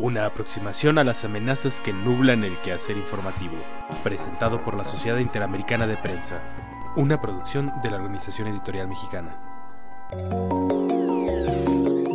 Una aproximación a las amenazas que nublan el quehacer informativo. Presentado por la Sociedad Interamericana de Prensa. Una producción de la Organización Editorial Mexicana.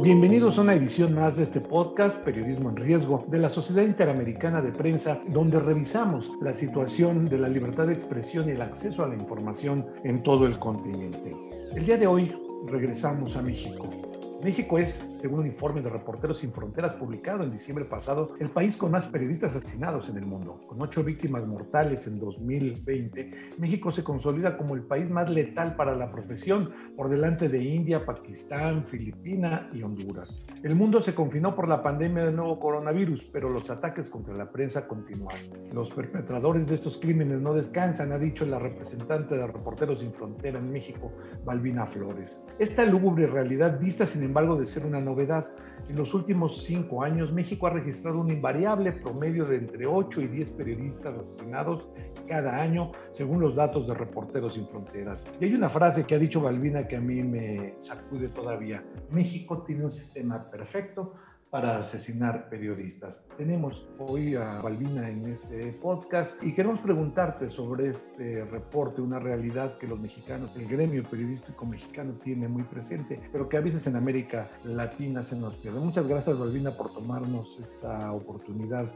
Bienvenidos a una edición más de este podcast Periodismo en Riesgo de la Sociedad Interamericana de Prensa, donde revisamos la situación de la libertad de expresión y el acceso a la información en todo el continente. El día de hoy regresamos a México México es, según un informe de Reporteros Sin Fronteras publicado en diciembre pasado, el país con más periodistas asesinados en el mundo. Con ocho víctimas mortales en 2020, México se consolida como el país más letal para la profesión, por delante de India, Pakistán, Filipinas y Honduras. El mundo se confinó por la pandemia del nuevo coronavirus, pero los ataques contra la prensa continúan. Los perpetradores de estos crímenes no descansan, ha dicho la representante de Reporteros Sin Fronteras en México, Balbina Flores. Esta lúgubre realidad vista sin embargo de ser una novedad. En los últimos cinco años, México ha registrado un invariable promedio de entre 8 y 10 periodistas asesinados cada año, según los datos de Reporteros Sin Fronteras. Y hay una frase que ha dicho Balbina que a mí me sacude todavía. México tiene un sistema perfecto para asesinar periodistas. Tenemos hoy a Balbina en este podcast y queremos preguntarte sobre este reporte, una realidad que los mexicanos, el gremio periodístico mexicano tiene muy presente, pero que a veces en América Latina se nos pierde. Muchas gracias Balbina por tomarnos esta oportunidad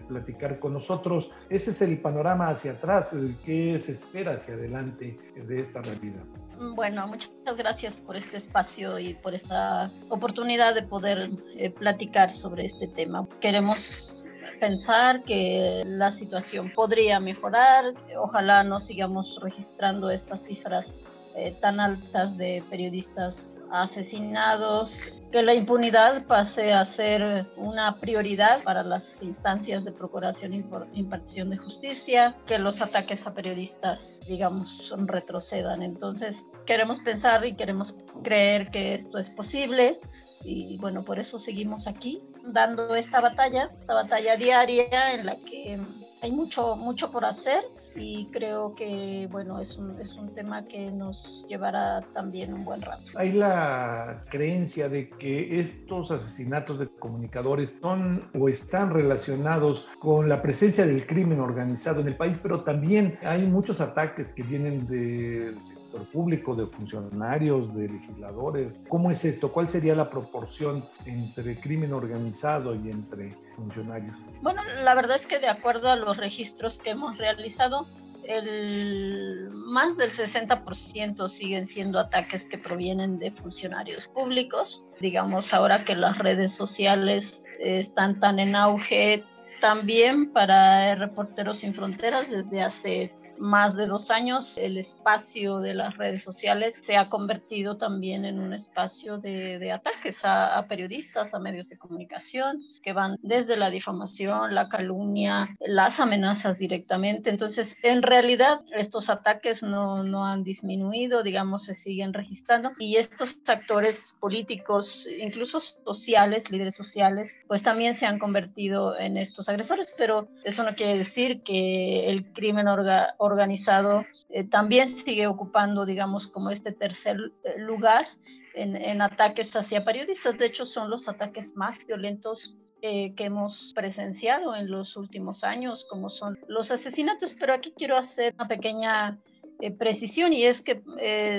platicar con nosotros. Ese es el panorama hacia atrás, el que se espera hacia adelante de esta realidad. Bueno, muchas gracias por este espacio y por esta oportunidad de poder eh, platicar sobre este tema. Queremos pensar que la situación podría mejorar. Ojalá no sigamos registrando estas cifras eh, tan altas de periodistas asesinados, que la impunidad pase a ser una prioridad para las instancias de procuración e impartición de justicia, que los ataques a periodistas, digamos, retrocedan. Entonces, queremos pensar y queremos creer que esto es posible y bueno, por eso seguimos aquí dando esta batalla, esta batalla diaria en la que hay mucho, mucho por hacer y creo que bueno es un, es un tema que nos llevará también un buen rato. Hay la creencia de que estos asesinatos de comunicadores son o están relacionados con la presencia del crimen organizado en el país, pero también hay muchos ataques que vienen del sector público, de funcionarios, de legisladores. ¿Cómo es esto? ¿Cuál sería la proporción entre crimen organizado y entre funcionarios? Bueno, la verdad es que de acuerdo a los registros que hemos realizado, el más del 60% siguen siendo ataques que provienen de funcionarios públicos. Digamos, ahora que las redes sociales están tan en auge, también para Reporteros Sin Fronteras desde hace más de dos años, el espacio de las redes sociales se ha convertido también en un espacio de, ataques a, periodistas, a medios de comunicación, que van desde la difamación, la calumnia, las amenazas directamente. Entonces, en realidad, estos ataques no, no han disminuido, digamos, se siguen registrando y estos actores políticos, incluso sociales, líderes sociales, pues también se han convertido en estos agresores, pero eso no quiere decir que el crimen organizado organizado eh, también sigue ocupando, digamos, como este tercer eh, lugar en, ataques hacia periodistas. De hecho, son los ataques más violentos eh, que hemos presenciado en los últimos años, como son los asesinatos. Pero aquí quiero hacer una pequeña precisión y es que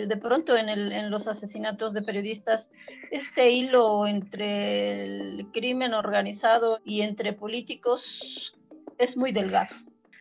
de pronto en, el, en, los asesinatos de periodistas este hilo entre el crimen organizado y entre políticos es muy delgado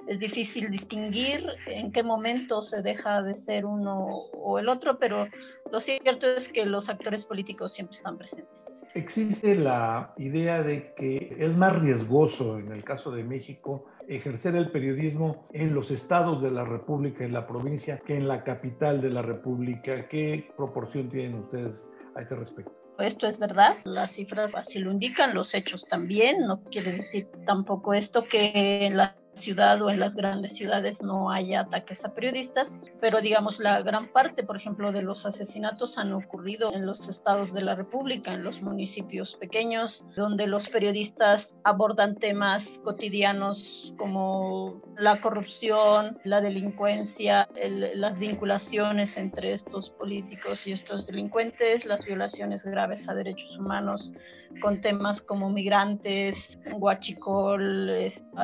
es difícil distinguir en qué momento se deja de ser uno o el otro, pero lo cierto es que los actores políticos siempre están presentes. Existe la idea de que es más riesgoso en el caso de México ejercer el periodismo en los estados de la República, en la provincia, que en la capital de la República. ¿Qué proporción tienen ustedes a este respecto. Esto es verdad, las cifras así lo indican, los hechos también, no quiere decir tampoco esto que la ciudad o en las grandes ciudades no haya ataques a periodistas, pero digamos la gran parte, por ejemplo, de los asesinatos han ocurrido en los estados de la República, en los municipios pequeños, donde los periodistas abordan temas cotidianos como la corrupción, la delincuencia, las vinculaciones entre estos políticos y estos delincuentes, las violaciones graves a derechos humanos con temas como migrantes, guachicol,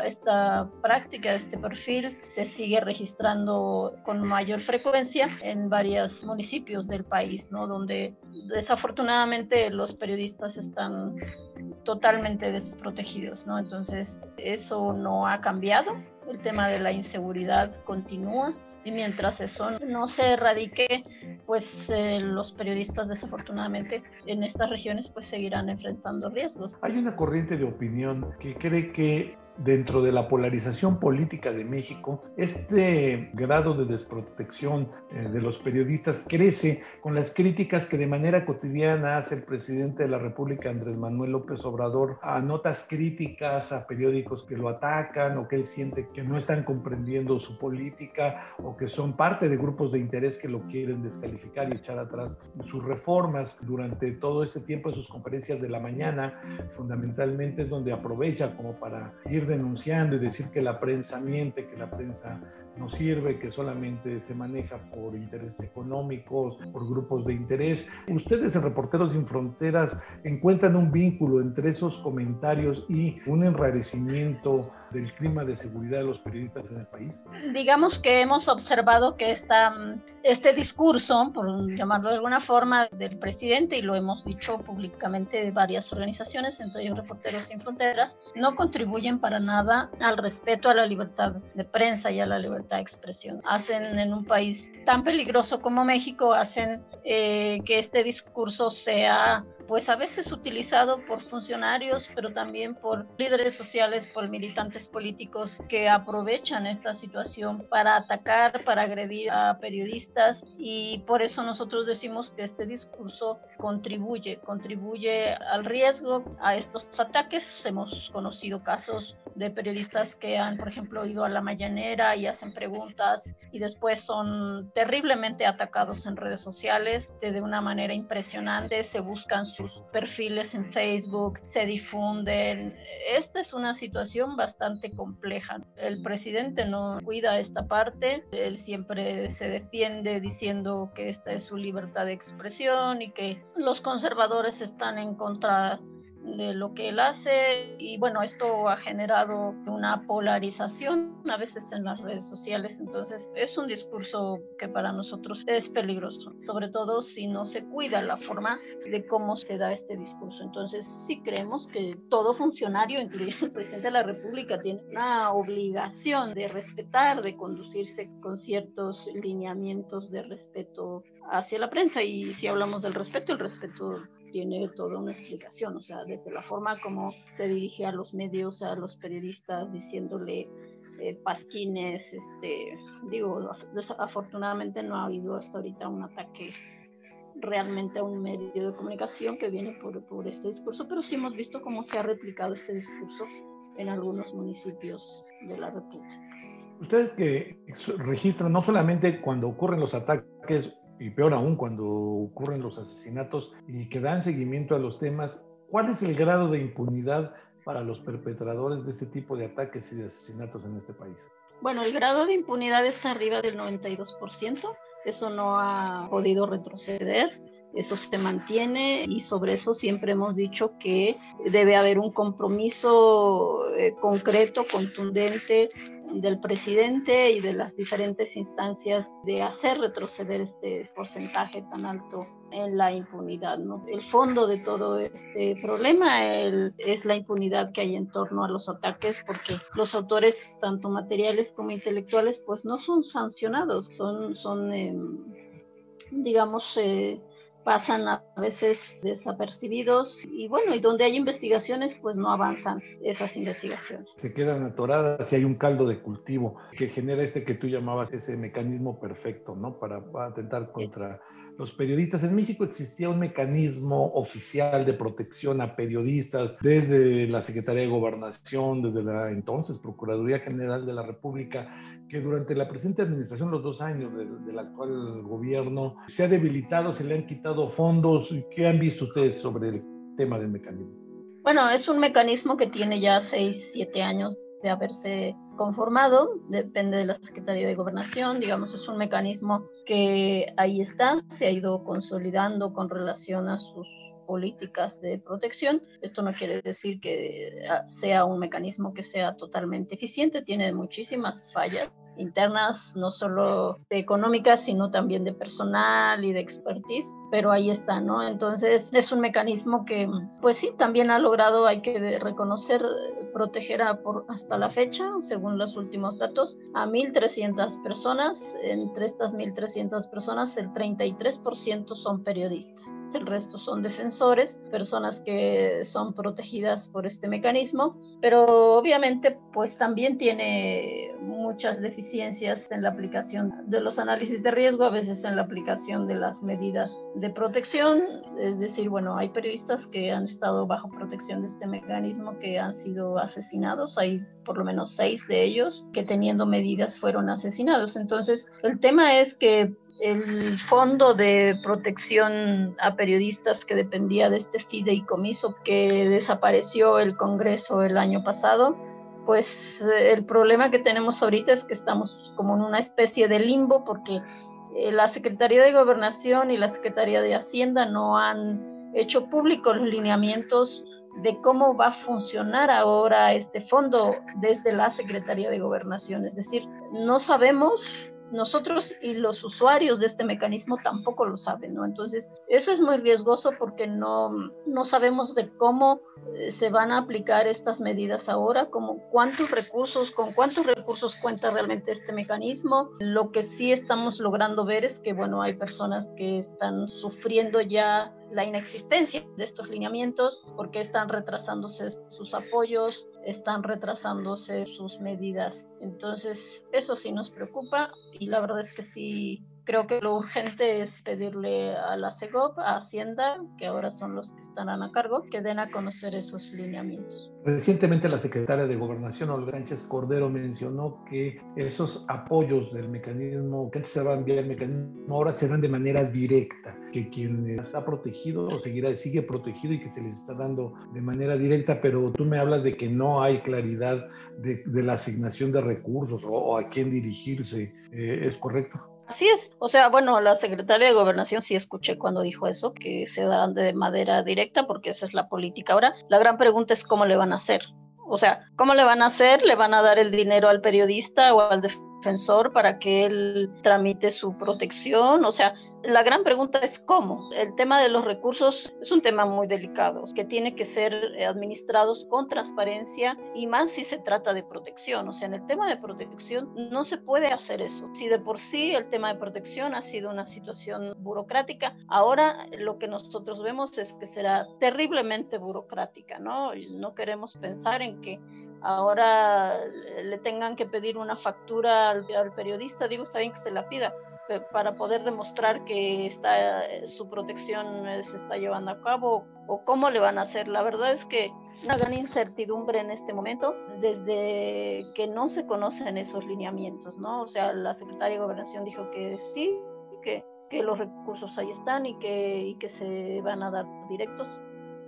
esta práctica, este perfil se sigue registrando con mayor frecuencia en varios municipios del país, ¿no? Donde desafortunadamente los periodistas están totalmente desprotegidos, ¿no? Entonces, eso no ha cambiado. El tema de la inseguridad continúa y mientras eso no se erradique, pues eh, los periodistas desafortunadamente en estas regiones pues seguirán enfrentando riesgos. Hay una corriente de opinión que cree que dentro de la polarización política de México, este grado de desprotección eh, de los periodistas crece con las críticas que de manera cotidiana hace el presidente de la República, Andrés Manuel López Obrador, a notas críticas a periódicos que lo atacan o que él siente que no están comprendiendo su política o que son parte de grupos de interés que lo quieren descalificar y echar atrás sus reformas. Durante todo este tiempo en sus conferencias de la mañana, fundamentalmente es donde aprovecha como para ir denunciando y decir que la prensa miente, que la prensa no sirve, que solamente se maneja por intereses económicos, por grupos de interés. Ustedes en Reporteros Sin Fronteras encuentran un vínculo entre esos comentarios y un enrarecimiento del clima de seguridad de los periodistas en el país? Digamos que hemos observado que esta, este discurso, por llamarlo de alguna forma, del presidente, y lo hemos dicho públicamente de varias organizaciones, entre ellos Reporteros Sin Fronteras, no contribuyen para nada al respeto a la libertad de prensa y a la libertad expresión. Hacen en un país tan peligroso como México, hacen eh, que este discurso sea pues a veces utilizado por funcionarios, pero también por líderes sociales, por militantes políticos que aprovechan esta situación para atacar, para agredir a periodistas y por eso nosotros decimos que este discurso contribuye, contribuye al riesgo a estos ataques. Hemos conocido casos de periodistas que han, por ejemplo, ido a la mañanera y hacen preguntas y después son terriblemente atacados en redes sociales de una manera impresionante, se buscan sus perfiles en Facebook, se difunden. Esta es una situación bastante compleja. El presidente no cuida esta parte, él siempre se defiende diciendo que esta es su libertad de expresión y que los conservadores están en contra de lo que él hace y bueno, esto ha generado una polarización a veces en las redes sociales, entonces es un discurso que para nosotros es peligroso, sobre todo si no se cuida la forma de cómo se da este discurso. Entonces sí creemos que todo funcionario, incluyendo el presidente de la República, tiene una obligación de respetar, de conducirse con ciertos lineamientos de respeto hacia la prensa y si hablamos del respeto, el respeto tiene toda una explicación, o sea, desde la forma como se dirige a los medios, a los periodistas, diciéndole eh, pasquines, este, digo, desafortunadamente no ha habido hasta ahorita un ataque realmente a un medio de comunicación que viene por, por este discurso, pero sí hemos visto cómo se ha replicado este discurso en algunos municipios de la República. Ustedes que registran no solamente cuando ocurren los ataques y peor aún cuando ocurren los asesinatos y que dan seguimiento a los temas, ¿cuál es el grado de impunidad para los perpetradores de este tipo de ataques y de asesinatos en este país? Bueno, el grado de impunidad está arriba del 92%, eso no ha podido retroceder, eso se mantiene y sobre eso siempre hemos dicho que debe haber un compromiso eh, concreto, contundente del presidente y de las diferentes instancias de hacer retroceder este porcentaje tan alto en la impunidad. El fondo de todo este problema es la impunidad que hay en torno a los ataques porque los autores, tanto materiales como intelectuales, pues no son sancionados, son, son em, digamos, eh, pasan a veces desapercibidos y bueno, y donde hay investigaciones pues no avanzan esas investigaciones. Se quedan atoradas y hay un caldo de cultivo que genera este que tú llamabas ese mecanismo perfecto, ¿no? Para, atentar contra los periodistas. En México existía un mecanismo oficial de protección a periodistas desde la Secretaría de Gobernación, desde la entonces Procuraduría General de la República, que durante la presente administración, los dos años del, actual gobierno, se ha debilitado, se le han quitado fondos. ¿Qué han visto ustedes sobre el tema del mecanismo? Bueno, es un mecanismo que tiene ya seis, siete años de haberse conformado, depende de la Secretaría de Gobernación, digamos, es un mecanismo que ahí está, se ha ido consolidando con relación a sus políticas de protección. Esto no quiere decir que ah, sea un mecanismo que sea totalmente eficiente, tiene muchísimas fallas internas, no solo económicas, sino también de personal y de expertise pero ahí está, ¿no? Entonces es un mecanismo que, pues sí, también ha logrado, hay que reconocer, proteger a, por, hasta la fecha, según los últimos datos, a 1.300 personas. Entre estas 1.300 personas, el 33% son periodistas. El resto son defensores, personas que son protegidas por este mecanismo, pero obviamente pues también tiene muchas deficiencias en la aplicación de los análisis de riesgo, a veces en la aplicación de las medidas de protección, es decir, bueno, hay periodistas que han estado bajo protección de este mecanismo que han sido asesinados, hay por lo menos seis de ellos que teniendo medidas fueron asesinados. Entonces, el tema es que el fondo de protección a periodistas que dependía de este fideicomiso que desapareció el Congreso el año pasado, pues el problema que tenemos ahorita es que estamos como en una especie de limbo porque eh, la Secretaría de Gobernación y la Secretaría de Hacienda no han hecho públicos los lineamientos de cómo va a funcionar ahora este fondo desde la Secretaría de Gobernación. Es decir, no sabemos nosotros y los usuarios de este mecanismo tampoco lo saben, ¿no? Entonces, eso es muy riesgoso porque no, no sabemos de cómo eh, se van a aplicar estas medidas ahora, como cuántos recursos, con cuántos recursos cuenta realmente este mecanismo. Lo que sí estamos logrando ver es que, bueno, hay personas que están sufriendo ya la inexistencia de estos lineamientos porque están retrasándose sus apoyos, están retrasándose sus medidas. Entonces, eso sí nos preocupa y la verdad es que sí creo que lo urgente es pedirle a la CEGOP, a Hacienda, que ahora son los que están a cargo, que den a conocer esos lineamientos. Recientemente la secretaria de Gobernación, Olga Sánchez Cordero, mencionó que esos apoyos del mecanismo, que antes se daban vía el mecanismo, ahora se dan de manera directa, que quien está protegido seguirá, sigue protegido y que se les está dando de manera directa, pero tú me hablas de que no hay claridad de, la asignación de recursos o, a quién dirigirse. Eh, ¿Es correcto? Así es. O sea, bueno, la secretaria de Gobernación sí escuché cuando dijo eso, que se dan de manera directa, porque esa es la política ahora. La gran pregunta es cómo le van a hacer. O sea, ¿cómo le van a hacer? ¿Le van a dar el dinero al periodista o al defensor para que él tramite su protección? O sea, la gran pregunta es cómo. El tema de los recursos es un tema muy delicado, que tiene que ser administrados con transparencia y más si se trata de protección. O sea, en el tema de protección no se puede hacer eso. Si de por sí el tema de protección ha sido una situación burocrática, ahora lo que nosotros vemos es que será terriblemente burocrática, ¿no? No queremos pensar en que ahora le tengan que pedir una factura al, al periodista, digo, está bien que se la pida, para poder demostrar que está, eh, su protección se está llevando a cabo o cómo le van a hacer. La verdad es que una gran incertidumbre en este momento desde que no se conocen esos lineamientos, ¿no? O sea, la secretaria de Gobernación dijo que sí, que, que los recursos ahí están y que, y que se van a dar directos,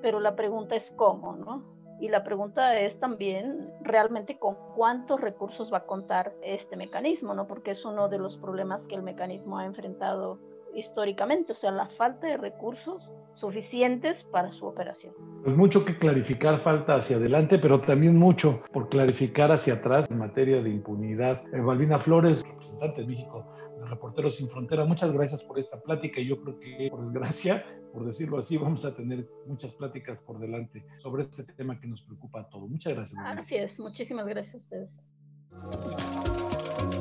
pero la pregunta es cómo, ¿no? Y la pregunta es también realmente con cuántos recursos va a contar este mecanismo, ¿no? Porque es uno de los problemas que el mecanismo ha enfrentado históricamente, o sea, la falta de recursos suficientes para su operación. Pues mucho que clarificar falta hacia adelante, pero también mucho por clarificar hacia atrás en materia de impunidad. Eh, Balbina Flores, representante de México Reporteros Sin Frontera, muchas gracias por esta plática y yo creo que por desgracia por decirlo así, vamos a tener muchas pláticas por delante sobre este tema que nos preocupa a todos. Muchas gracias. Así es, muchísimas gracias a ustedes.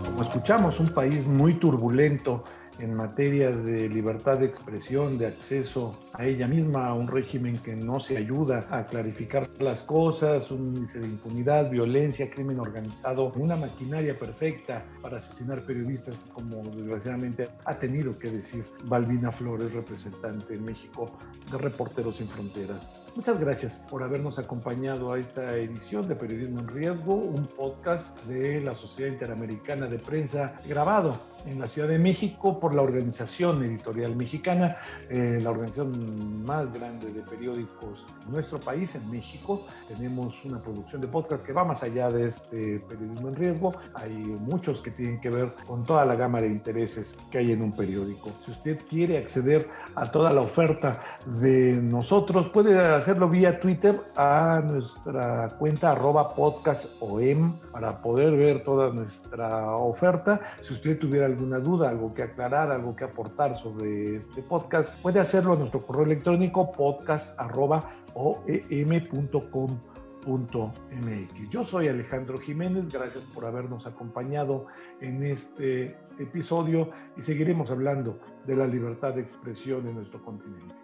Como escuchamos, un país muy turbulento en materia de libertad de expresión, de acceso a ella misma, a un régimen que no se ayuda a clarificar las cosas, un índice de impunidad, violencia, crimen organizado, una maquinaria perfecta para asesinar periodistas, como desgraciadamente ha tenido que decir Balbina Flores, representante en México de Reporteros Sin Fronteras. Muchas gracias por habernos acompañado a esta edición de Periodismo en Riesgo, un podcast de la Sociedad Interamericana de Prensa grabado en la Ciudad de México por la Organización Editorial Mexicana, eh, la organización más grande de periódicos en nuestro país, en México. Tenemos una producción de podcast que va más allá de este periodismo en riesgo. Hay muchos que tienen que ver con toda la gama de intereses que hay en un periódico. Si usted quiere acceder a toda la oferta de nosotros, puede hacerlo vía Twitter a nuestra cuenta arroba podcastom para poder ver toda nuestra oferta. Si usted tuviera alguna duda, algo que aclarar, algo que aportar sobre este podcast, puede hacerlo a nuestro correo electrónico podcast.oem.com.mx. Yo soy Alejandro Jiménez, gracias por habernos acompañado en este episodio y seguiremos hablando de la libertad de expresión en nuestro continente.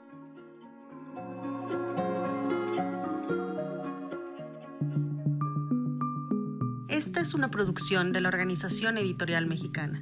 Esta es una producción de la Organización Editorial Mexicana.